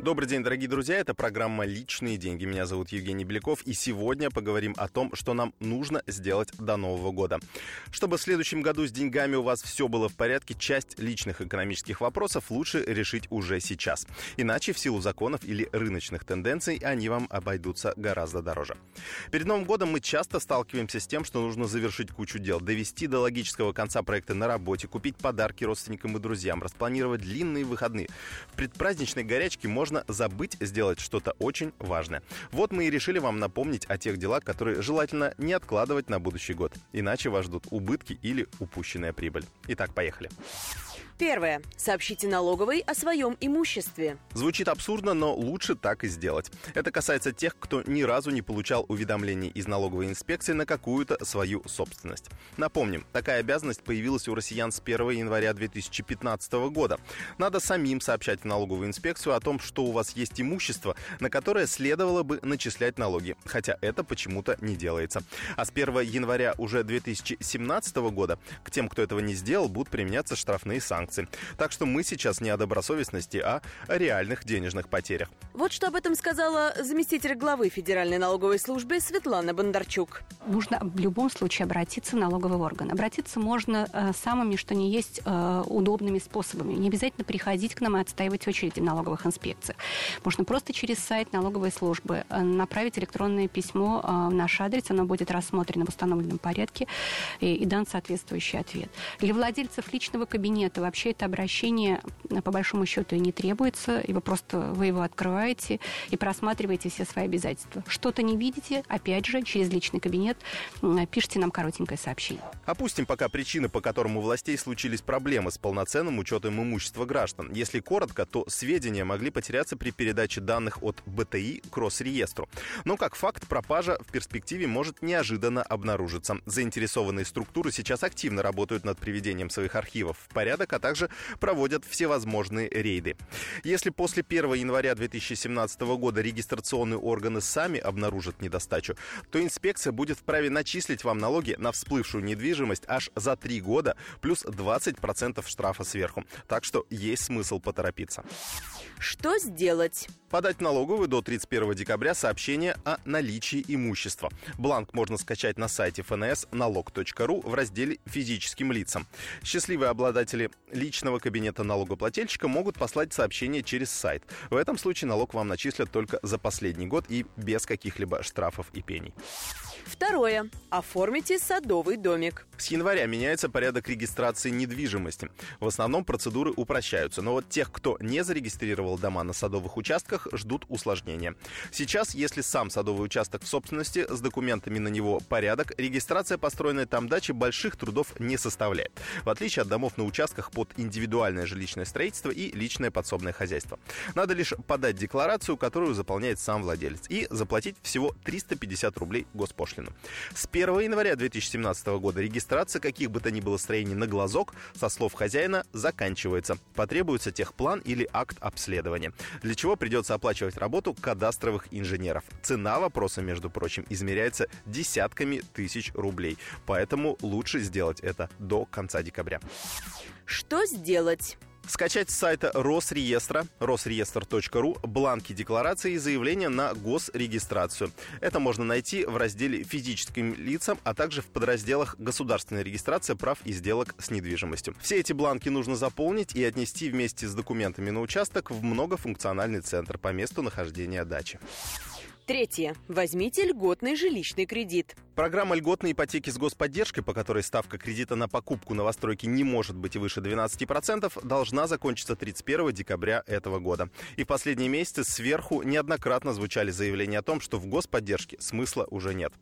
Добрый день, дорогие друзья. Это программа «Личные деньги». Меня зовут Евгений Беляков. И сегодня поговорим о том, что нам нужно сделать до Нового года. Чтобы в следующем году с деньгами у вас все было в порядке, часть личных экономических вопросов лучше решить уже сейчас. Иначе в силу законов или рыночных тенденций они вам обойдутся гораздо дороже. Перед Новым годом мы часто сталкиваемся с тем, что нужно завершить кучу дел, довести до логического конца проекты на работе, купить подарки родственникам и друзьям, распланировать длинные выходные. В предпраздничной горячке можно можно забыть сделать что-то очень важное. Вот мы и решили вам напомнить о тех делах, которые желательно не откладывать на будущий год. Иначе вас ждут убытки или упущенная прибыль. Итак, поехали. Первое. Сообщите налоговой о своем имуществе. Звучит абсурдно, но лучше так и сделать. Это касается тех, кто ни разу не получал уведомлений из налоговой инспекции на какую-то свою собственность. Напомним, такая обязанность появилась у россиян с 1 января 2015 года. Надо самим сообщать в налоговую инспекцию о том, что у вас есть имущество, на которое следовало бы начислять налоги, хотя это почему-то не делается. А с 1 января уже 2017 года к тем, кто этого не сделал, будут применяться штрафные санкции санкций. Так что мы сейчас не о добросовестности, а о реальных денежных потерях. Вот что об этом сказала заместитель главы Федеральной налоговой службы Светлана Бондарчук. Нужно в любом случае обратиться в налоговый орган. Обратиться можно э, самыми, что не есть, э, удобными способами. Не обязательно приходить к нам и отстаивать очереди в налоговых инспекциях. Можно просто через сайт налоговой службы э, направить электронное письмо в наш адрес, оно будет рассмотрено в установленном порядке и, и дан соответствующий ответ. Для владельцев личного кабинета вообще вообще это обращение по большому счету и не требуется, вы просто вы его открываете и просматриваете все свои обязательства. Что-то не видите, опять же, через личный кабинет пишите нам коротенькое сообщение. Опустим пока причины, по которым у властей случились проблемы с полноценным учетом имущества граждан. Если коротко, то сведения могли потеряться при передаче данных от БТИ к Росреестру. Но как факт, пропажа в перспективе может неожиданно обнаружиться. Заинтересованные структуры сейчас активно работают над приведением своих архивов в порядок, а также проводят всевозможные рейды. Если после 1 января 2017 года регистрационные органы сами обнаружат недостачу, то инспекция будет вправе начислить вам налоги на всплывшую недвижимость аж за 3 года плюс 20% штрафа сверху. Так что есть смысл поторопиться. Что сделать? Подать налоговую до 31 декабря сообщение о наличии имущества. Бланк можно скачать на сайте ФНС налог.ру в разделе «Физическим лицам». Счастливые обладатели личного кабинета налогоплательщика могут послать сообщение через сайт. В этом случае налог вам начислят только за последний год и без каких-либо штрафов и пений. Второе. Оформите садовый домик. С января меняется порядок регистрации недвижимости. В основном процедуры упрощаются, но вот тех, кто не зарегистрировал дома на садовых участках, ждут усложнения. Сейчас, если сам садовый участок в собственности, с документами на него порядок, регистрация построенной там дачи больших трудов не составляет. В отличие от домов на участках под индивидуальное жилищное строительство и личное подсобное хозяйство. Надо лишь подать декларацию, которую заполняет сам владелец, и заплатить всего 350 рублей госпошлину. С 1 января 2017 года регистрация каких бы то ни было строений на глазок, со слов хозяина, заканчивается. Потребуется техплан или акт обследования, для чего придется оплачивать работу кадастровых инженеров. Цена вопроса, между прочим, измеряется десятками тысяч рублей. Поэтому лучше сделать это до конца декабря. Что сделать? Скачать с сайта Росреестра, росреестр.ру, бланки декларации и заявления на госрегистрацию. Это можно найти в разделе «Физическим лицам», а также в подразделах «Государственная регистрация прав и сделок с недвижимостью». Все эти бланки нужно заполнить и отнести вместе с документами на участок в многофункциональный центр по месту нахождения дачи. Третье. Возьмите льготный жилищный кредит. Программа льготной ипотеки с господдержкой, по которой ставка кредита на покупку новостройки не может быть выше 12%, должна закончиться 31 декабря этого года. И в последние месяцы сверху неоднократно звучали заявления о том, что в господдержке смысла уже нет.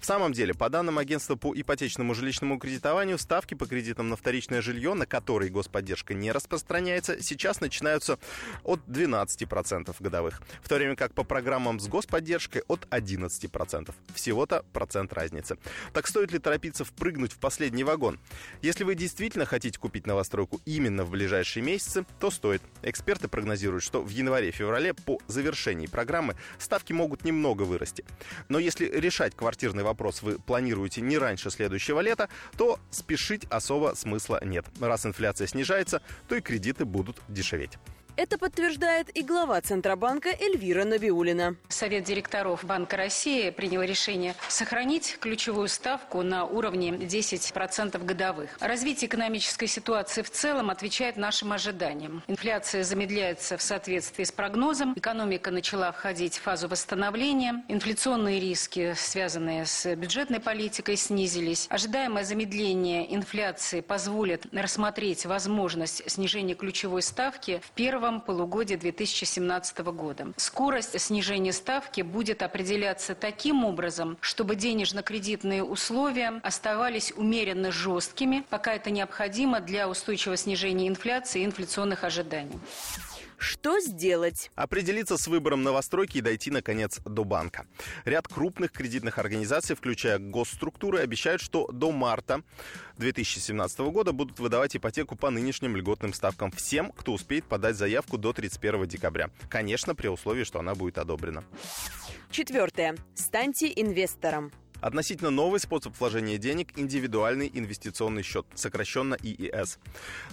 В самом деле, по данным агентства по ипотечному жилищному кредитованию, ставки по кредитам на вторичное жилье, на которые господдержка не распространяется, сейчас начинаются от 12% годовых, в то время как по программам с господдержкой от 11%. Всего-то процент разницы. Так стоит ли торопиться впрыгнуть в последний вагон? Если вы действительно хотите купить новостройку именно в ближайшие месяцы, то стоит. Эксперты прогнозируют, что в январе-феврале по завершении программы ставки могут немного вырасти. Но если решать квартирный вопрос вы планируете не раньше следующего лета, то спешить особо смысла нет. Раз инфляция снижается, то и кредиты будут дешеветь. Это подтверждает и глава Центробанка Эльвира Набиулина. Совет директоров Банка России принял решение сохранить ключевую ставку на уровне 10% годовых. Развитие экономической ситуации в целом отвечает нашим ожиданиям. Инфляция замедляется в соответствии с прогнозом. Экономика начала входить в фазу восстановления. Инфляционные риски, связанные с бюджетной политикой, снизились. Ожидаемое замедление инфляции позволит рассмотреть возможность снижения ключевой ставки в первом первом полугодии 2017 года. Скорость снижения ставки будет определяться таким образом, чтобы денежно-кредитные условия оставались умеренно жесткими, пока это необходимо для устойчивого снижения инфляции и инфляционных ожиданий. Что сделать? Определиться с выбором новостройки и дойти, наконец, до банка. Ряд крупных кредитных организаций, включая госструктуры, обещают, что до марта 2017 года будут выдавать ипотеку по нынешним льготным ставкам всем, кто успеет подать заявку до 31 декабря. Конечно, при условии, что она будет одобрена. Четвертое. Станьте инвестором. Относительно новый способ вложения денег – индивидуальный инвестиционный счет, сокращенно ИИС.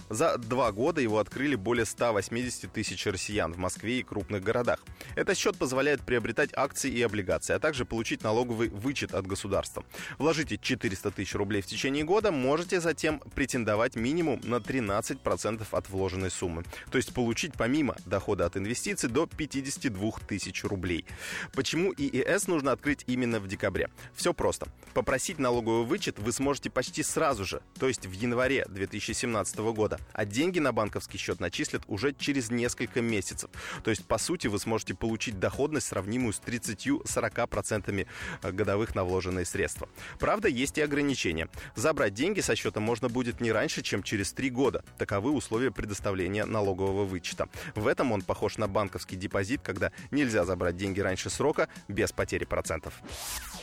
За два года его открыли более 180 тысяч россиян в Москве и крупных городах. Этот счет позволяет приобретать акции и облигации, а также получить налоговый вычет от государства. Вложите 400 тысяч рублей в течение года, можете затем претендовать минимум на 13% от вложенной суммы. То есть получить помимо дохода от инвестиций до 52 тысяч рублей. Почему ИИС нужно открыть именно в декабре? Все просто. Попросить налоговый вычет вы сможете почти сразу же, то есть в январе 2017 года, а деньги на банковский счет начислят уже через несколько месяцев. То есть, по сути, вы сможете получить доходность, сравнимую с 30-40% э, годовых на вложенные средства. Правда, есть и ограничения. Забрать деньги со счета можно будет не раньше, чем через 3 года. Таковы условия предоставления налогового вычета. В этом он похож на банковский депозит, когда нельзя забрать деньги раньше срока без потери процентов.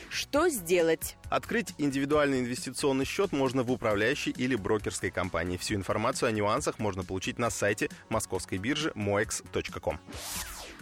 Что сделать? Открыть индивидуальный инвестиционный счет можно в управляющей или брокерской компании. Всю информацию о нюансах можно получить на сайте московской биржи moex.com.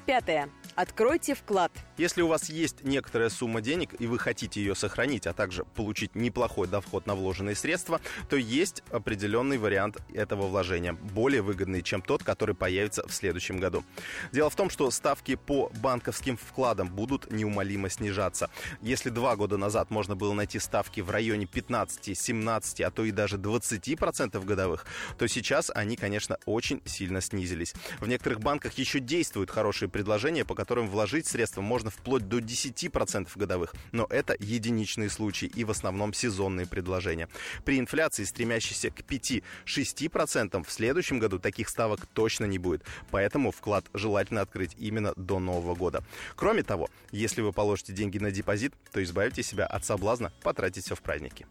Пятое. Откройте вклад. Если у вас есть некоторая сумма денег и вы хотите ее сохранить, а также получить неплохой доход на вложенные средства, то есть определенный вариант этого вложения, более выгодный, чем тот, который появится в следующем году. Дело в том, что ставки по банковским вкладам будут неумолимо снижаться. Если два года назад можно было найти ставки в районе 15, 17, а то и даже 20% годовых, то сейчас они, конечно, очень сильно снизились. В некоторых банках еще действуют хорошие предложения, по которым вложить средства можно вплоть до 10% годовых. Но это единичные случаи и в основном сезонные предложения. При инфляции, стремящейся к 5-6%, в следующем году таких ставок точно не будет. Поэтому вклад желательно открыть именно до Нового года. Кроме того, если вы положите деньги на депозит, то избавите себя от соблазна потратить все в праздники.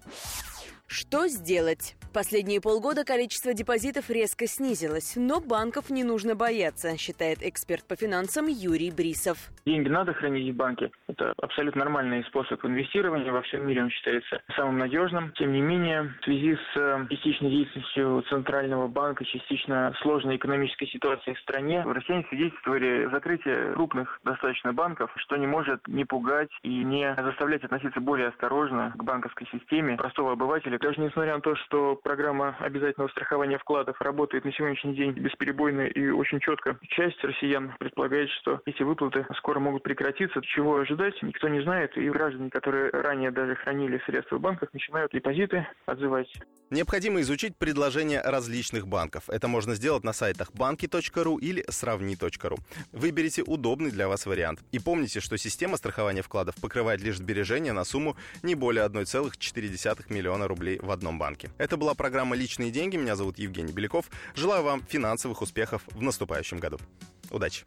Что сделать? Последние полгода количество депозитов резко снизилось, но банков не нужно бояться, считает эксперт по финансам Юрий Брисов. Деньги надо хранить в банке. Это абсолютно нормальный способ инвестирования. Во всем мире он считается самым надежным. Тем не менее, в связи с э, частичной деятельностью Центрального банка, частично сложной экономической ситуацией в стране, россияне свидетельствовали закрытие крупных достаточно банков, что не может не пугать и не заставлять относиться более осторожно к банковской системе простого обывателя, даже несмотря на то, что программа обязательного страхования вкладов работает на сегодняшний день бесперебойно и очень четко, часть россиян предполагает, что эти выплаты скоро могут прекратиться. Чего ожидать, никто не знает. И граждане, которые ранее даже хранили средства в банках, начинают депозиты отзывать. Необходимо изучить предложения различных банков. Это можно сделать на сайтах банки.ру или сравни.ру. Выберите удобный для вас вариант. И помните, что система страхования вкладов покрывает лишь сбережения на сумму не более 1,4 миллиона рублей в одном банке. Это была программа «Личные деньги». Меня зовут Евгений Беляков. Желаю вам финансовых успехов в наступающем году. Удачи!